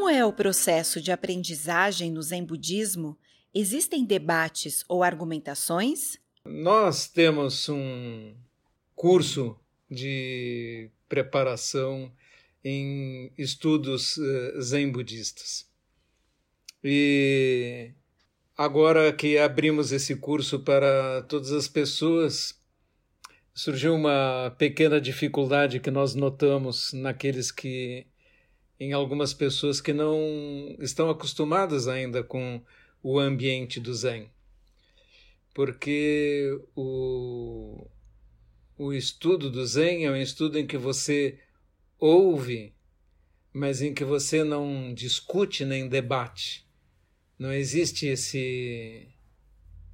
Como é o processo de aprendizagem no Zen Budismo? Existem debates ou argumentações? Nós temos um curso de preparação em estudos uh, zen budistas. E agora que abrimos esse curso para todas as pessoas, surgiu uma pequena dificuldade que nós notamos naqueles que em algumas pessoas que não estão acostumadas ainda com o ambiente do zen. Porque o o estudo do Zen é um estudo em que você ouve, mas em que você não discute nem debate. Não existe esse,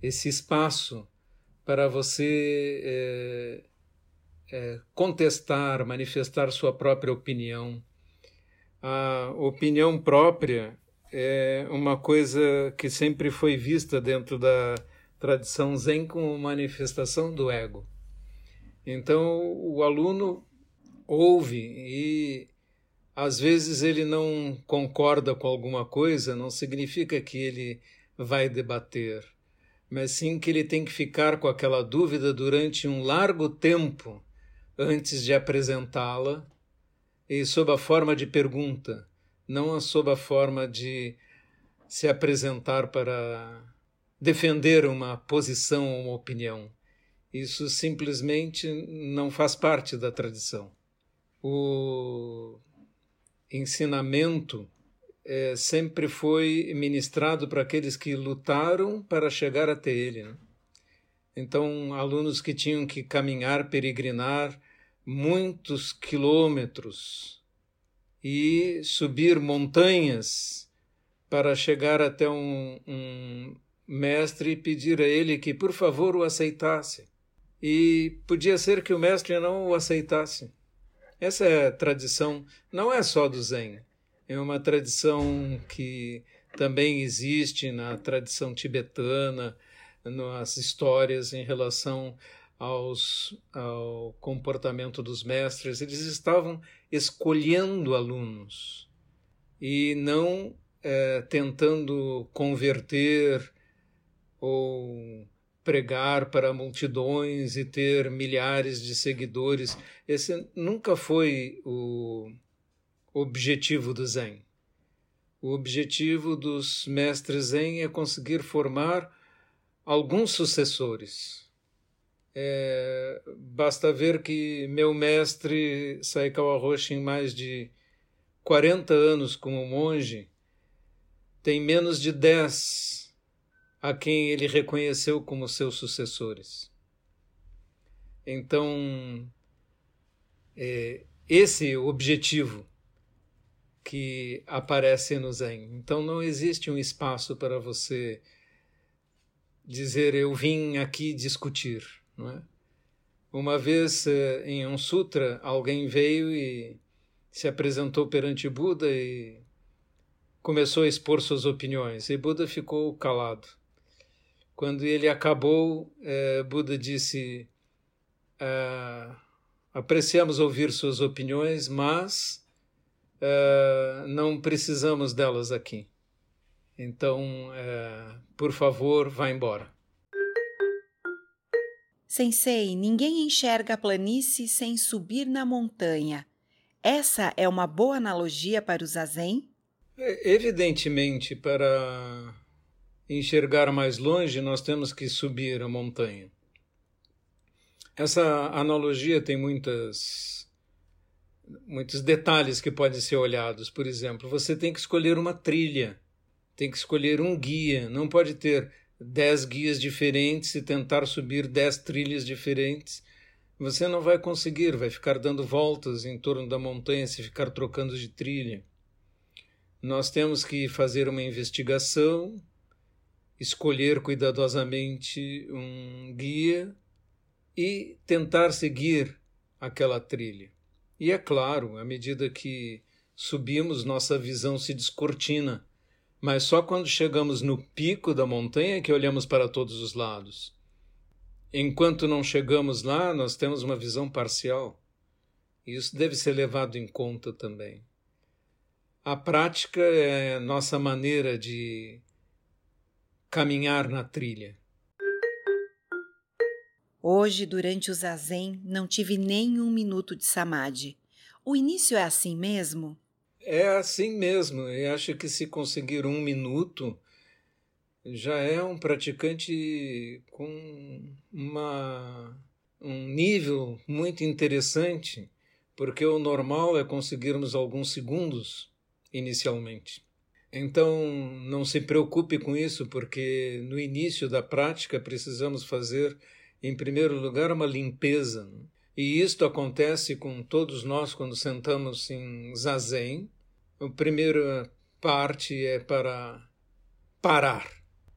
esse espaço para você é, é, contestar, manifestar sua própria opinião. A opinião própria é uma coisa que sempre foi vista dentro da tradição Zen como manifestação do ego. Então o aluno ouve e às vezes ele não concorda com alguma coisa, não significa que ele vai debater, mas sim que ele tem que ficar com aquela dúvida durante um largo tempo antes de apresentá-la e sob a forma de pergunta, não sob a forma de se apresentar para defender uma posição ou uma opinião. Isso simplesmente não faz parte da tradição. O ensinamento é, sempre foi ministrado para aqueles que lutaram para chegar até ele. Né? Então, alunos que tinham que caminhar, peregrinar muitos quilômetros e subir montanhas para chegar até um, um mestre e pedir a ele que, por favor, o aceitasse e podia ser que o mestre não o aceitasse. Essa é a tradição, não é só do Zen, é uma tradição que também existe na tradição tibetana, nas histórias em relação aos, ao comportamento dos mestres. Eles estavam escolhendo alunos e não é, tentando converter ou pregar para multidões e ter milhares de seguidores. Esse nunca foi o objetivo do Zen. O objetivo dos mestres Zen é conseguir formar alguns sucessores. É, basta ver que meu mestre Saikawa em mais de 40 anos como monge, tem menos de 10 a quem ele reconheceu como seus sucessores. Então, é, esse é objetivo que aparece no Zen. Então, não existe um espaço para você dizer eu vim aqui discutir, não é? Uma vez é, em um sutra, alguém veio e se apresentou perante Buda e começou a expor suas opiniões. E Buda ficou calado. Quando ele acabou, é, Buda disse: é, apreciamos ouvir suas opiniões, mas é, não precisamos delas aqui. Então, é, por favor, vá embora. Sensei, ninguém enxerga a planície sem subir na montanha. Essa é uma boa analogia para o zazen? É, evidentemente, para enxergar mais longe, nós temos que subir a montanha. Essa analogia tem muitas, muitos detalhes que podem ser olhados. Por exemplo, você tem que escolher uma trilha, tem que escolher um guia, não pode ter dez guias diferentes e tentar subir dez trilhas diferentes. Você não vai conseguir, vai ficar dando voltas em torno da montanha se ficar trocando de trilha. Nós temos que fazer uma investigação, escolher cuidadosamente um guia e tentar seguir aquela trilha. E é claro, à medida que subimos, nossa visão se descortina, mas só quando chegamos no pico da montanha que olhamos para todos os lados. Enquanto não chegamos lá, nós temos uma visão parcial. Isso deve ser levado em conta também. A prática é nossa maneira de caminhar na trilha. Hoje, durante o zazen, não tive nem um minuto de samadhi. O início é assim mesmo? É assim mesmo. Eu acho que se conseguir um minuto, já é um praticante com uma, um nível muito interessante, porque o normal é conseguirmos alguns segundos inicialmente. Então, não se preocupe com isso, porque no início da prática precisamos fazer, em primeiro lugar, uma limpeza. E isto acontece com todos nós quando sentamos em zazen. A primeira parte é para parar,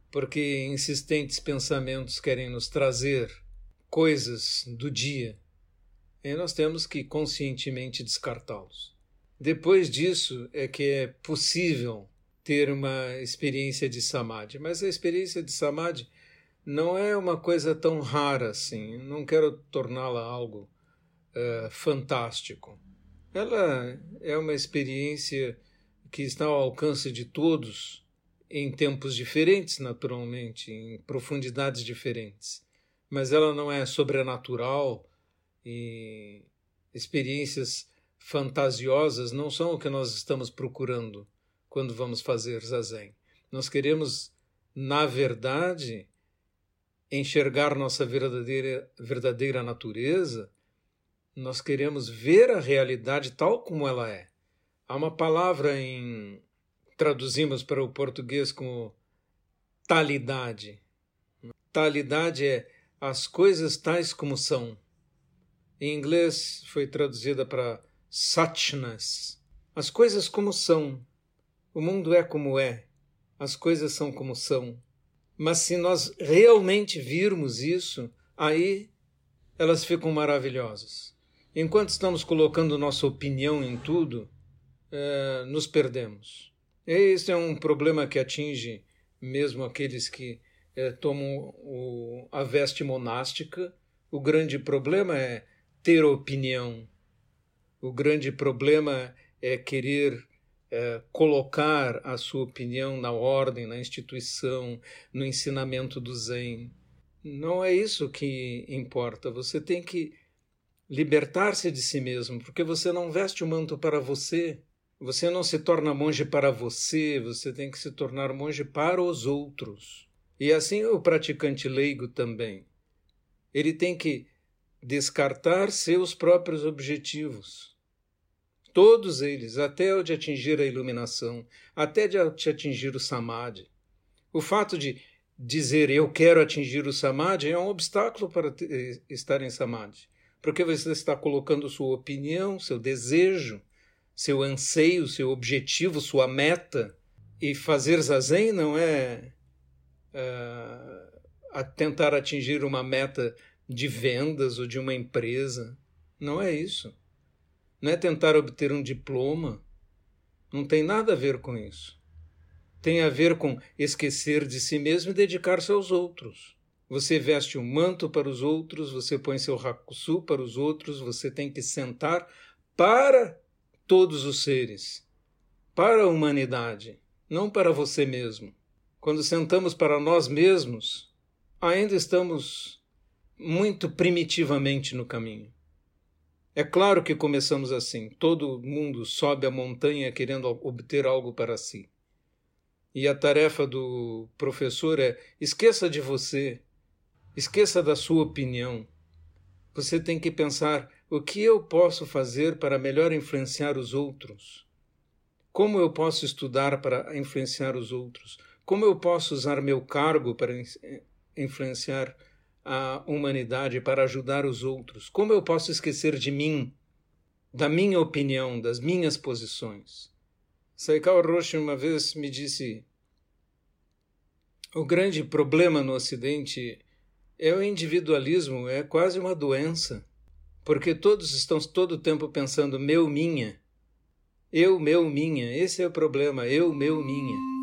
porque insistentes pensamentos querem nos trazer coisas do dia e nós temos que conscientemente descartá-los. Depois disso é que é possível ter uma experiência de samadhi, mas a experiência de samadhi não é uma coisa tão rara assim. Não quero torná-la algo uh, fantástico. Ela é uma experiência que está ao alcance de todos em tempos diferentes, naturalmente, em profundidades diferentes. Mas ela não é sobrenatural e experiências fantasiosas não são o que nós estamos procurando quando vamos fazer zazen. Nós queremos, na verdade, enxergar nossa verdadeira, verdadeira natureza, nós queremos ver a realidade tal como ela é. Há uma palavra em traduzimos para o português como talidade. Talidade é as coisas tais como são. Em inglês foi traduzida para suchness. As coisas como são, o mundo é como é, as coisas são como são. Mas se nós realmente virmos isso, aí elas ficam maravilhosas. Enquanto estamos colocando nossa opinião em tudo, é, nos perdemos. E esse é um problema que atinge mesmo aqueles que é, tomam o, a veste monástica. O grande problema é ter opinião. O grande problema é querer é, colocar a sua opinião na ordem, na instituição, no ensinamento do Zen. Não é isso que importa. Você tem que libertar-se de si mesmo, porque você não veste o manto para você. Você não se torna monge para você, você tem que se tornar monge para os outros. E assim o praticante leigo também. Ele tem que descartar seus próprios objetivos Todos eles, até o de atingir a iluminação, até de atingir o samadhi. O fato de dizer eu quero atingir o samadhi é um obstáculo para estar em samadhi, porque você está colocando sua opinião, seu desejo, seu anseio, seu objetivo, sua meta. E fazer zazen não é uh, tentar atingir uma meta de vendas ou de uma empresa. Não é isso não é tentar obter um diploma. Não tem nada a ver com isso. Tem a ver com esquecer de si mesmo e dedicar-se aos outros. Você veste um manto para os outros, você põe seu rakusu para os outros, você tem que sentar para todos os seres, para a humanidade, não para você mesmo. Quando sentamos para nós mesmos, ainda estamos muito primitivamente no caminho. É claro que começamos assim. Todo mundo sobe a montanha querendo obter algo para si. E a tarefa do professor é: esqueça de você, esqueça da sua opinião. Você tem que pensar: o que eu posso fazer para melhor influenciar os outros? Como eu posso estudar para influenciar os outros? Como eu posso usar meu cargo para influenciar a humanidade para ajudar os outros? Como eu posso esquecer de mim, da minha opinião, das minhas posições? Saikao Roshi uma vez me disse: o grande problema no Ocidente é o individualismo, é quase uma doença, porque todos estão todo o tempo pensando meu, minha. Eu, meu, minha. Esse é o problema, eu, meu, minha.